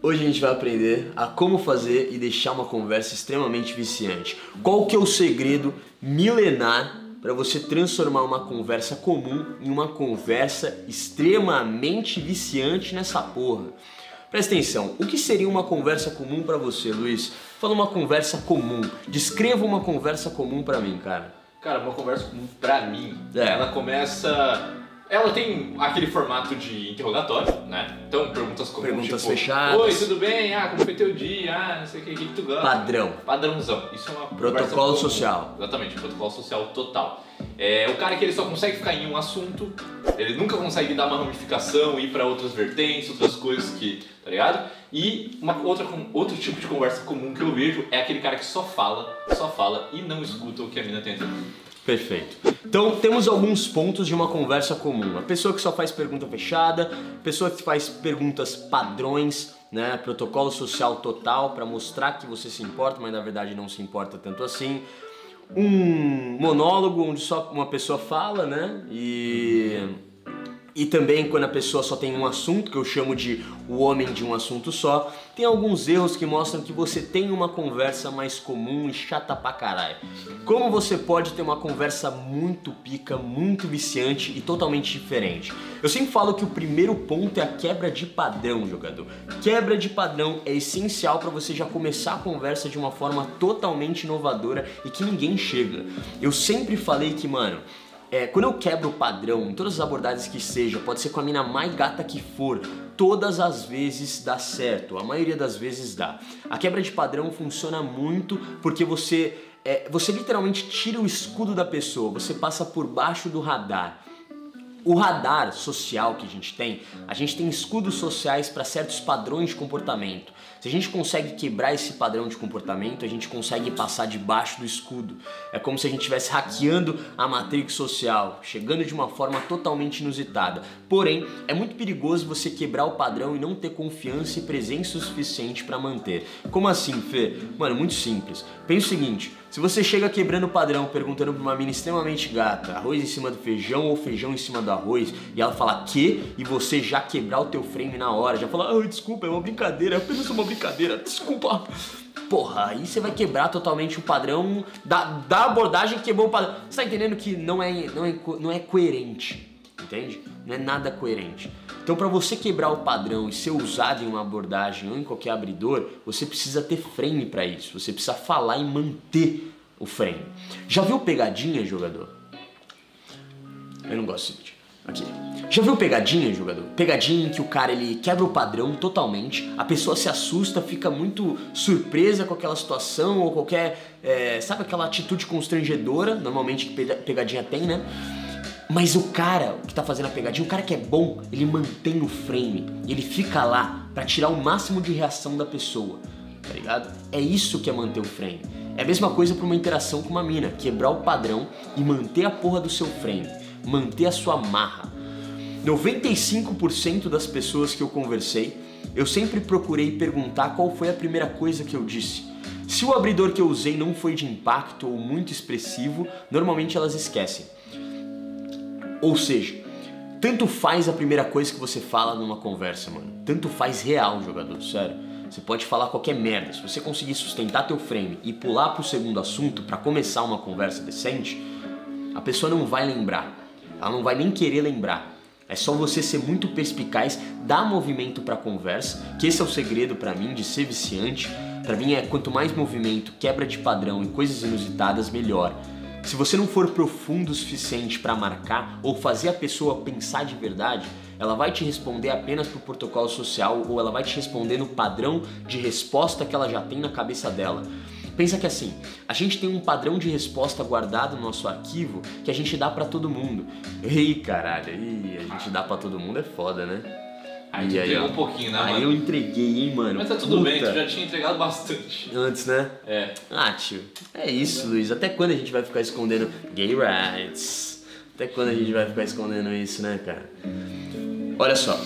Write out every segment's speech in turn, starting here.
Hoje a gente vai aprender a como fazer e deixar uma conversa extremamente viciante. Qual que é o segredo milenar para você transformar uma conversa comum em uma conversa extremamente viciante nessa porra? Presta atenção, o que seria uma conversa comum para você, Luiz? Fala uma conversa comum. Descreva uma conversa comum para mim, cara. Cara, uma conversa comum pra mim, É. ela começa. Ela tem aquele formato de interrogatório, né? Então, perguntas comuns. Perguntas tipo, fechadas. Oi, tudo bem? Ah, como foi teu dia? Ah, não sei o que, o que tu gosta? Padrão. Padrãozão. Isso é uma Protocolo social. Exatamente, protocolo social total. É o cara que ele só consegue ficar em um assunto, ele nunca consegue dar uma ramificação, ir pra outras vertentes, outras coisas que, tá ligado? E uma outra outro tipo de conversa comum que eu vejo é aquele cara que só fala, só fala e não escuta o que a mina tem a dizer. Perfeito. Então temos alguns pontos de uma conversa comum. A pessoa que só faz pergunta fechada, pessoa que faz perguntas padrões, né? Protocolo social total para mostrar que você se importa, mas na verdade não se importa tanto assim. Um monólogo onde só uma pessoa fala, né? E e também quando a pessoa só tem um assunto, que eu chamo de o homem de um assunto só, tem alguns erros que mostram que você tem uma conversa mais comum e chata pra caralho. Como você pode ter uma conversa muito pica, muito viciante e totalmente diferente? Eu sempre falo que o primeiro ponto é a quebra de padrão, jogador. Quebra de padrão é essencial para você já começar a conversa de uma forma totalmente inovadora e que ninguém chega. Eu sempre falei que, mano, é, quando eu quebro o padrão, em todas as abordagens que seja, pode ser com a mina mais gata que for, todas as vezes dá certo, a maioria das vezes dá. A quebra de padrão funciona muito porque você, é, você literalmente tira o escudo da pessoa, você passa por baixo do radar. O radar social que a gente tem, a gente tem escudos sociais para certos padrões de comportamento. Se a gente consegue quebrar esse padrão de comportamento, a gente consegue passar debaixo do escudo. É como se a gente estivesse hackeando a matrix social, chegando de uma forma totalmente inusitada. Porém, é muito perigoso você quebrar o padrão e não ter confiança e presença o suficiente para manter. Como assim, Fê? Mano, muito simples. Pensa o seguinte, se você chega quebrando o padrão, perguntando pra uma mina extremamente gata, arroz em cima do feijão ou feijão em cima do arroz, e ela fala que, e você já quebrar o teu frame na hora, já falar, ah, desculpa, é uma brincadeira, é apenas uma brincadeira, desculpa. Porra, aí você vai quebrar totalmente o padrão da, da abordagem que quebrou o padrão. Você tá entendendo que não é, não é, não é coerente, entende? Não é nada coerente. Então, para você quebrar o padrão e ser usado em uma abordagem ou em qualquer abridor, você precisa ter frame para isso. Você precisa falar e manter o frame. Já viu pegadinha, jogador? Eu não gosto desse vídeo. Aqui. Já viu pegadinha, jogador? Pegadinha em que o cara ele quebra o padrão totalmente, a pessoa se assusta, fica muito surpresa com aquela situação ou qualquer. é, sabe aquela atitude constrangedora, normalmente que pega- pegadinha tem, né? Mas o cara que tá fazendo a pegadinha, o cara que é bom, ele mantém o frame, ele fica lá pra tirar o máximo de reação da pessoa, tá ligado? É isso que é manter o frame. É a mesma coisa pra uma interação com uma mina, quebrar o padrão e manter a porra do seu frame, manter a sua marra. 95% das pessoas que eu conversei, eu sempre procurei perguntar qual foi a primeira coisa que eu disse. Se o abridor que eu usei não foi de impacto ou muito expressivo, normalmente elas esquecem. Ou seja, tanto faz a primeira coisa que você fala numa conversa, mano. Tanto faz real, jogador, sério. Você pode falar qualquer merda. Se você conseguir sustentar teu frame e pular pro segundo assunto pra começar uma conversa decente, a pessoa não vai lembrar. Ela não vai nem querer lembrar. É só você ser muito perspicaz, dar movimento pra conversa, que esse é o segredo pra mim de ser viciante. Pra mim é quanto mais movimento, quebra de padrão e coisas inusitadas, melhor. Se você não for profundo o suficiente para marcar ou fazer a pessoa pensar de verdade, ela vai te responder apenas pro protocolo social ou ela vai te responder no padrão de resposta que ela já tem na cabeça dela. Pensa que assim, a gente tem um padrão de resposta guardado no nosso arquivo que a gente dá pra todo mundo. Ei, caralho, a gente dá pra todo mundo é foda, né? Aí E aí, entregou um pouquinho, né, Aí mano? eu entreguei, hein, mano. Mas tá tudo bem, tu Puta. já tinha entregado bastante. Antes, né? É. Ah, tio, é isso, Luiz. Até quando a gente vai ficar escondendo gay rights? Até quando a gente vai ficar escondendo isso, né, cara? Olha só.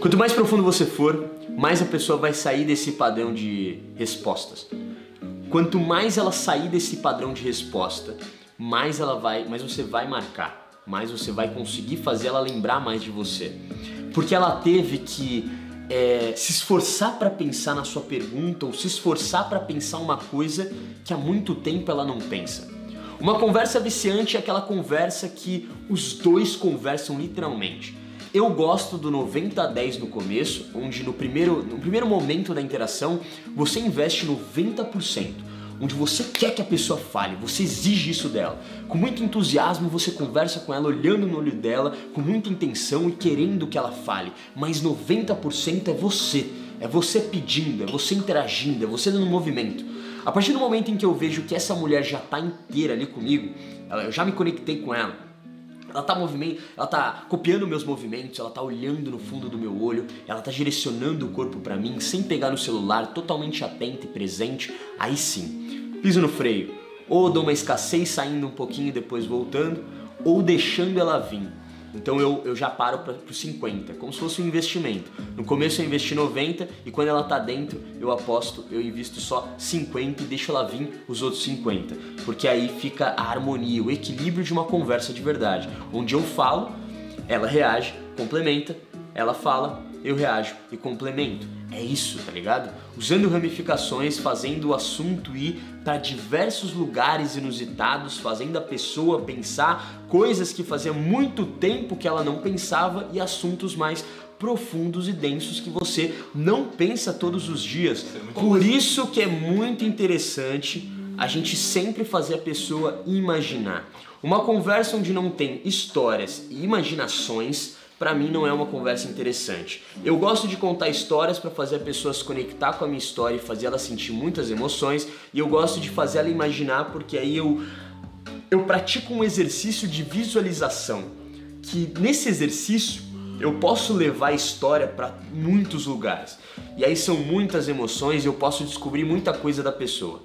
Quanto mais profundo você for, mais a pessoa vai sair desse padrão de respostas. Quanto mais ela sair desse padrão de resposta, mais ela vai, mais você vai marcar, mais você vai conseguir fazer ela lembrar mais de você. Porque ela teve que é, se esforçar para pensar na sua pergunta ou se esforçar para pensar uma coisa que há muito tempo ela não pensa. Uma conversa viciante é aquela conversa que os dois conversam literalmente. Eu gosto do 90 a 10 no começo, onde no primeiro, no primeiro momento da interação você investe 90%, onde você quer que a pessoa fale, você exige isso dela. Com muito entusiasmo você conversa com ela, olhando no olho dela, com muita intenção e querendo que ela fale, mas 90% é você. É você pedindo, é você interagindo, é você dando movimento. A partir do momento em que eu vejo que essa mulher já está inteira ali comigo, eu já me conectei com ela, ela tá movimento, ela tá copiando meus movimentos, ela tá olhando no fundo do meu olho, ela tá direcionando o corpo para mim sem pegar no celular, totalmente atenta e presente. Aí sim, piso no freio, ou dou uma escassez saindo um pouquinho e depois voltando, ou deixando ela vir então eu, eu já paro para os 50, como se fosse um investimento. No começo eu investi 90 e quando ela está dentro eu aposto, eu invisto só 50 e deixo ela vir os outros 50. Porque aí fica a harmonia, o equilíbrio de uma conversa de verdade. Onde eu falo, ela reage, complementa, ela fala, eu reajo e complemento. É isso, tá ligado? Usando ramificações, fazendo o assunto ir para diversos lugares inusitados, fazendo a pessoa pensar coisas que fazia muito tempo que ela não pensava e assuntos mais profundos e densos que você não pensa todos os dias. É Por isso que é muito interessante a gente sempre fazer a pessoa imaginar. Uma conversa onde não tem histórias e imaginações para mim não é uma conversa interessante. Eu gosto de contar histórias para fazer a pessoa se conectar com a minha história e fazer ela sentir muitas emoções, e eu gosto de fazer ela imaginar porque aí eu eu pratico um exercício de visualização, que nesse exercício eu posso levar a história para muitos lugares. E aí são muitas emoções e eu posso descobrir muita coisa da pessoa.